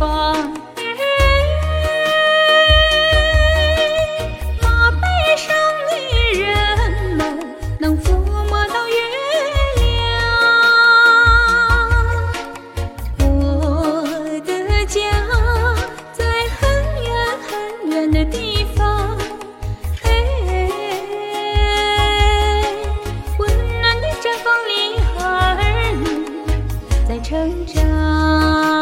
哎，马背上的人们能抚摸到月亮。我的家在很远很远的地方，哎，温暖的毡房里儿女在成长。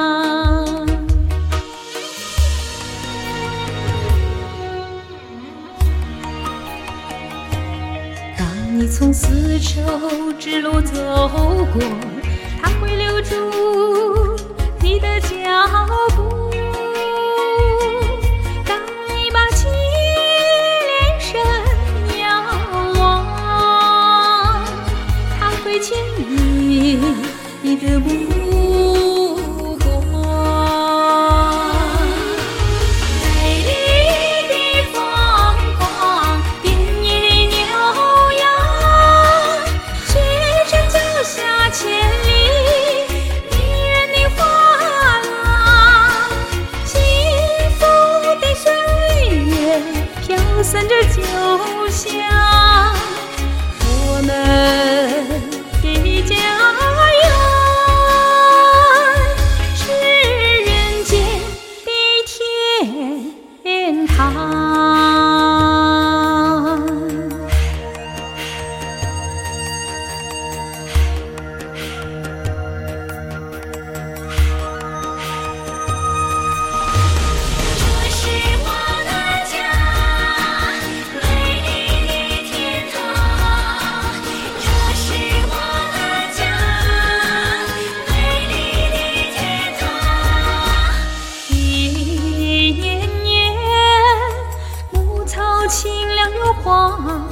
你从丝绸之路走过他会留住散着酒香。我